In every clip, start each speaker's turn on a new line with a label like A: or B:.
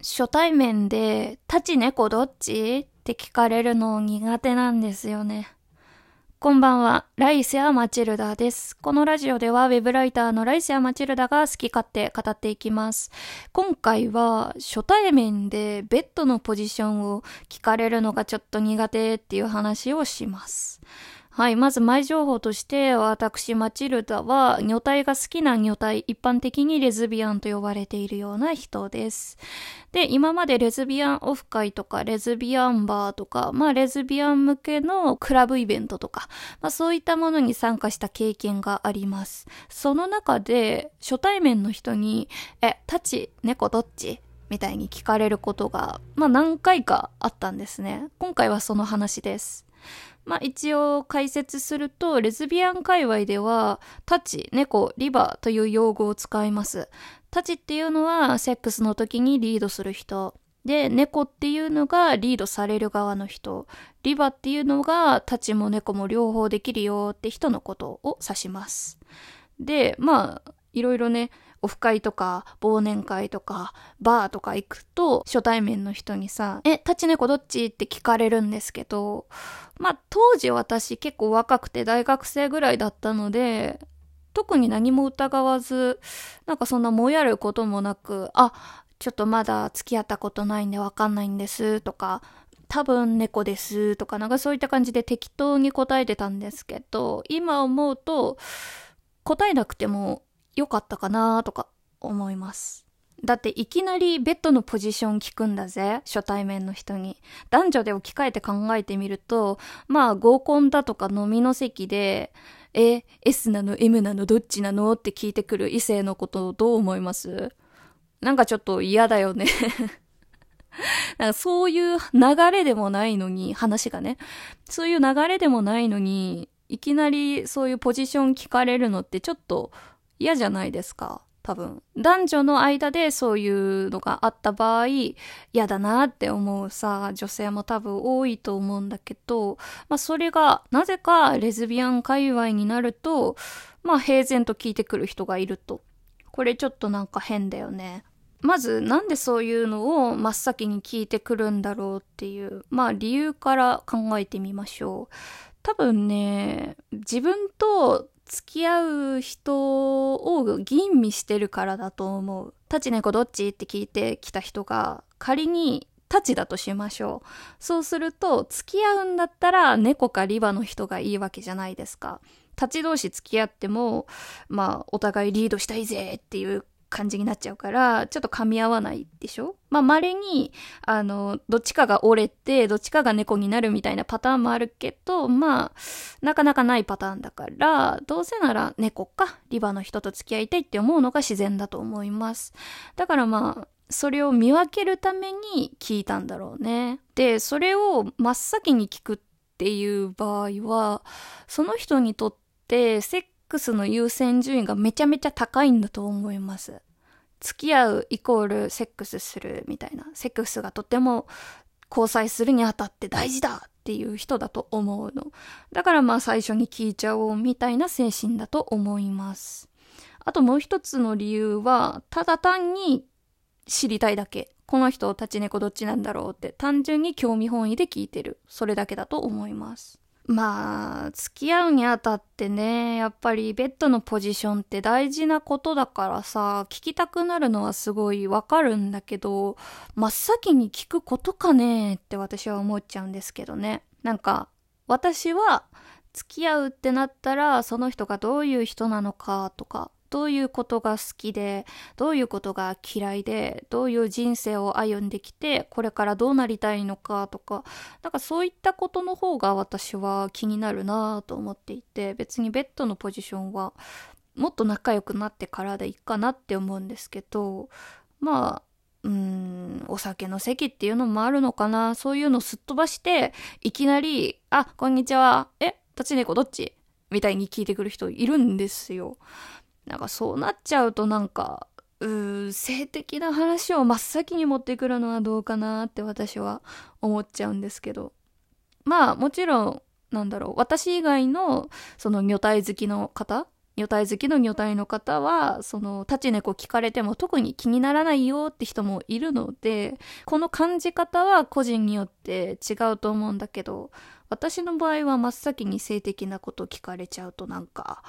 A: 初対面で、立ち猫どっち？って聞かれるの苦手なんですよね。こんばんは、ライセア・マチルダです。このラジオではウェブライターのライセア・マチルダが好き勝手語っていきます。今回は初対面でベッドのポジションを聞かれるのがちょっと苦手っていう話をします。はい。まず前情報として、私、マチルダは、女体が好きな女体、一般的にレズビアンと呼ばれているような人です。で、今までレズビアンオフ会とか、レズビアンバーとか、まあ、レズビアン向けのクラブイベントとか、まあ、そういったものに参加した経験があります。その中で、初対面の人に、え、タチ、猫どっち？みたいに聞かれることが、まあ、何回かあったんですね。今回はその話です。まあ一応解説すると、レズビアン界隈では、タチ、猫、リバという用語を使います。タチっていうのは、セックスの時にリードする人。で、猫っていうのがリードされる側の人。リバっていうのが、タチも猫も両方できるよって人のことを指します。で、まあ、いろいろね、オフ会とか忘年会とかバーとか行くと初対面の人にさ、え、立ち猫どっちって聞かれるんですけど、まあ当時私結構若くて大学生ぐらいだったので、特に何も疑わず、なんかそんなもやることもなく、あ、ちょっとまだ付き合ったことないんでわかんないんですとか、多分猫ですとかなんかそういった感じで適当に答えてたんですけど、今思うと答えなくても良かったかなとか思います。だっていきなりベッドのポジション聞くんだぜ、初対面の人に。男女で置き換えて考えてみると、まあ合コンだとか飲みの席で、え、S なの M なのどっちなのって聞いてくる異性のことをどう思います？なんかちょっと嫌だよね なんかそういう流れでもないのに、話がね。そういう流れでもないのに、いきなりそういうポジション聞かれるのってちょっと嫌じゃないですか。多分。男女の間でそういうのがあった場合、嫌だなって思うさ、女性も多分多いと思うんだけど、まあそれが、なぜかレズビアン界隈になると、まあ平然と聞いてくる人がいると。これちょっとなんか変だよね。まずなんでそういうのを真っ先に聞いてくるんだろうっていう、まあ理由から考えてみましょう。多分ね、自分と付き合う人を吟味してるからだと思う。タチ猫どっちって聞いてきた人が仮にタチだとしましょう。そうすると付き合うんだったら猫かリバの人がいいわけじゃないですか。タチ同士付き合っても、まあお互いリードしたいぜっていう感じになっちゃうから、ちょっと噛み合わないでしょ？まあ、稀に、あの、どっちかが折れて、どっちかが猫になるみたいなパターンもあるけど、まあ、なかなかないパターンだから、どうせなら猫か、リバの人と付き合いたいって思うのが自然だと思います。だからまあ、それを見分けるために聞いたんだろうね。で、それを真っ先に聞くっていう場合は、その人にとってセッックスの優先順位がめちゃめちゃ高いんだと思います。付き合うイコールセックスするみたいな。セックスがとても交際するにあたって大事だっていう人だと思うの。だからまあ最初に聞いちゃおうみたいな精神だと思います。あともう一つの理由は、ただ単に知りたいだけ。この人、立ち猫どっちなんだろうって単純に興味本位で聞いてる。それだけだと思います。まあ、付き合うにあたってね、やっぱりベッドのポジションって大事なことだからさ、聞きたくなるのはすごいわかるんだけど、真っ先に聞くことかねって私は思っちゃうんですけどね。なんか、私は付き合うってなったら、その人がどういう人なのかとか、どういうことが好きで、どういうことが嫌いで、どういう人生を歩んできて、これからどうなりたいのかとか、なんかそういったことの方が私は気になるなと思っていて、別にベッドのポジションはもっと仲良くなってからでいいかなって思うんですけど、まあ、うん、お酒の席っていうのもあるのかな。そういうのすっ飛ばして、いきなり、あ、こんにちは。え、立ち猫どっち？みたいに聞いてくる人いるんですよ。なんかそうなっちゃうとなんか、うー性的な話を真っ先に持ってくるのはどうかなって私は思っちゃうんですけど。まあもちろん、なんだろう、私以外のその女体好きの方？女体好きの女体の方は、その、立ち猫聞かれても特に気にならないよって人もいるので、この感じ方は個人によって違うと思うんだけど、私の場合は真っ先に性的なこと聞かれちゃうとなんか、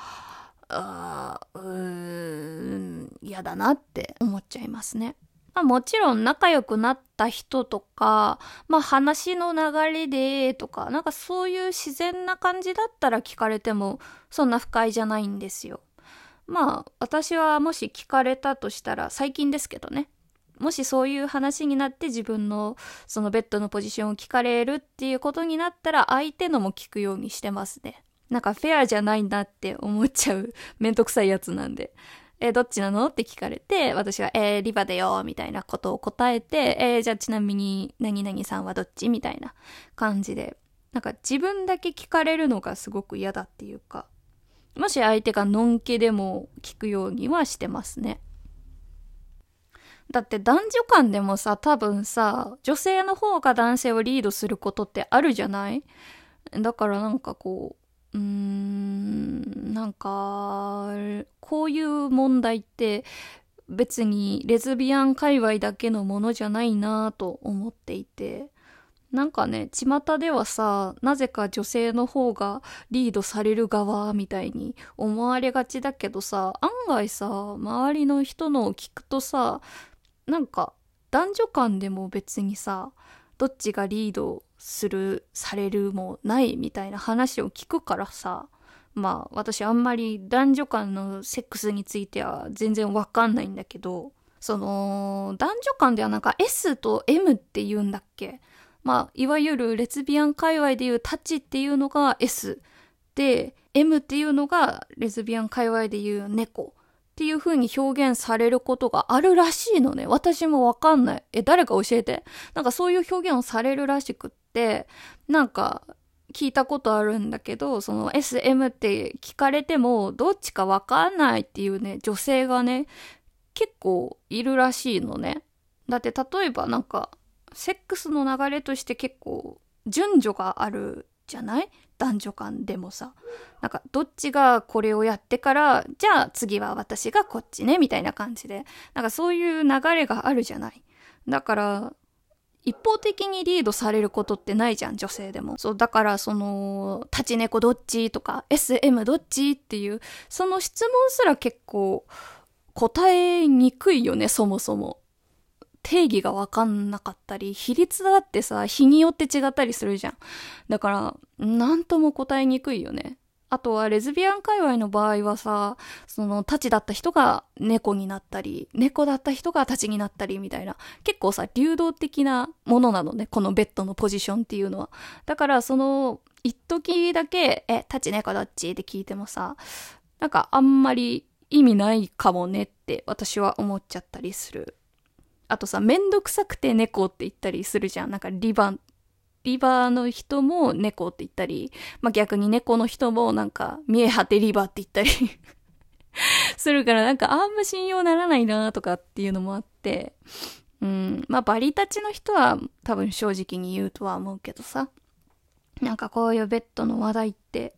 A: あうーん、嫌だなって思っちゃいますね。まあ、もちろん仲良くなった人とか、まあ話の流れでとか、なんかそういう自然な感じだったら聞かれてもそんな不快じゃないんですよ。まあ私はもし聞かれたとしたら最近ですけどね。もしそういう話になって自分のそのベッドのポジションを聞かれるっていうことになったら相手のも聞くようにしてますね。なんかフェアじゃないんだって思っちゃう めんどくさいやつなんで。えー、どっちなの？って聞かれて、私は、えー、リバだよ、みたいなことを答えて、えー、じゃあちなみに、何々さんはどっち？みたいな感じで。なんか自分だけ聞かれるのがすごく嫌だっていうか、もし相手がのんけでも聞くようにはしてますね。だって男女間でもさ、多分さ、女性の方が男性をリードすることってあるじゃない？だからなんかこうう、ん、なんか、こういう問題って別にレズビアン界隈だけのものじゃないなと思っていて、なんかね、巷ではさ、なぜか女性の方がリードされる側みたいに思われがちだけどさ、案外さ、周りの人のを聞くとさ、なんか男女間でも別にさ、どっちがリードする、されるもないみたいな話を聞くからさ、まあ私あんまり男女間のセックスについては全然わかんないんだけど、その男女間ではなんか S と M って言うんだっけ？まあいわゆるレズビアン界隈でいうタッチっていうのが S で M っていうのがレズビアン界隈でいう猫っていう風に表現されることがあるらしいのね。私もわかんない。え、誰か教えて？なんかそういう表現をされるらしくって、なんか聞いたことあるんだけど、その SM って聞かれてもどっちかわかんないっていうね、女性がね、結構いるらしいのね。だって例えばなんか、セックスの流れとして結構順序があるじゃない？男女間でもさ。なんか、どっちがこれをやってから、じゃあ次は私がこっちね、みたいな感じで。なんかそういう流れがあるじゃない？だから、一方的にリードされることってないじゃん、女性でも。そう、だからその、立ち猫どっちとか、SM どっちっていう、その質問すら結構答えにくいよね、そもそも。定義がわかんなかったり、比率だってさ、日によって違ったりするじゃん。だから、なんとも答えにくいよね。あとは、レズビアン界隈の場合はさ、その、タチだった人が猫になったり、猫だった人がタチになったりみたいな、結構さ、流動的なものなのね、このベッドのポジションっていうのは。だから、その、一時だけ、え、タチ猫どっちって聞いてもさ、なんかあんまり意味ないかもねって私は思っちゃったりする。あとさ、めんどくさくて猫って言ったりするじゃん。なんかリバン、リバーの人も猫って言ったり、まあ、逆に猫の人もなんか見え果てリバーって言ったり するからなんかあんま信用ならないなとかっていうのもあって、うん、まあバリたちの人は多分正直に言うとは思うけどさ、なんかこういうベッドの話題って、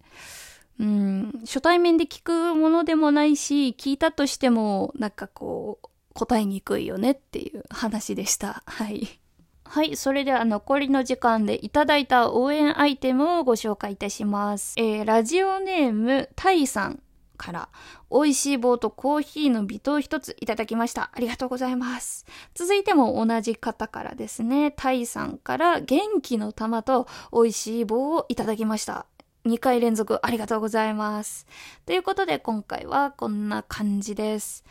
A: うん、初対面で聞くものでもないし、聞いたとしても、なんかこう、答えにくいよねっていう話でした。はい。はい。それでは残りの時間でいただいた応援アイテムをご紹介いたします。えー、ラジオネーム、タイさんから、美味しい棒とコーヒーの微糖一ついただきました。ありがとうございます。続いても同じ方からですね、タイさんから元気の玉と美味しい棒をいただきました。2回連続ありがとうございます。ということで今回はこんな感じです。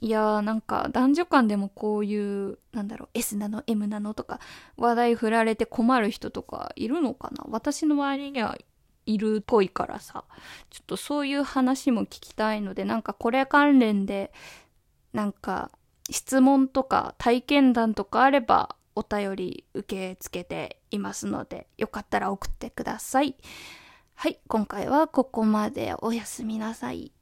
A: いやーなんか男女間でもこういうなんだろう S なの M なのとか話題振られて困る人とかいるのかな？私の周りにはいるっぽいからさ。ちょっとそういう話も聞きたいのでなんかこれ関連でなんか質問とか体験談とかあればお便り受け付けていますのでよかったら送ってください。はい今回はここまで。おやすみなさい。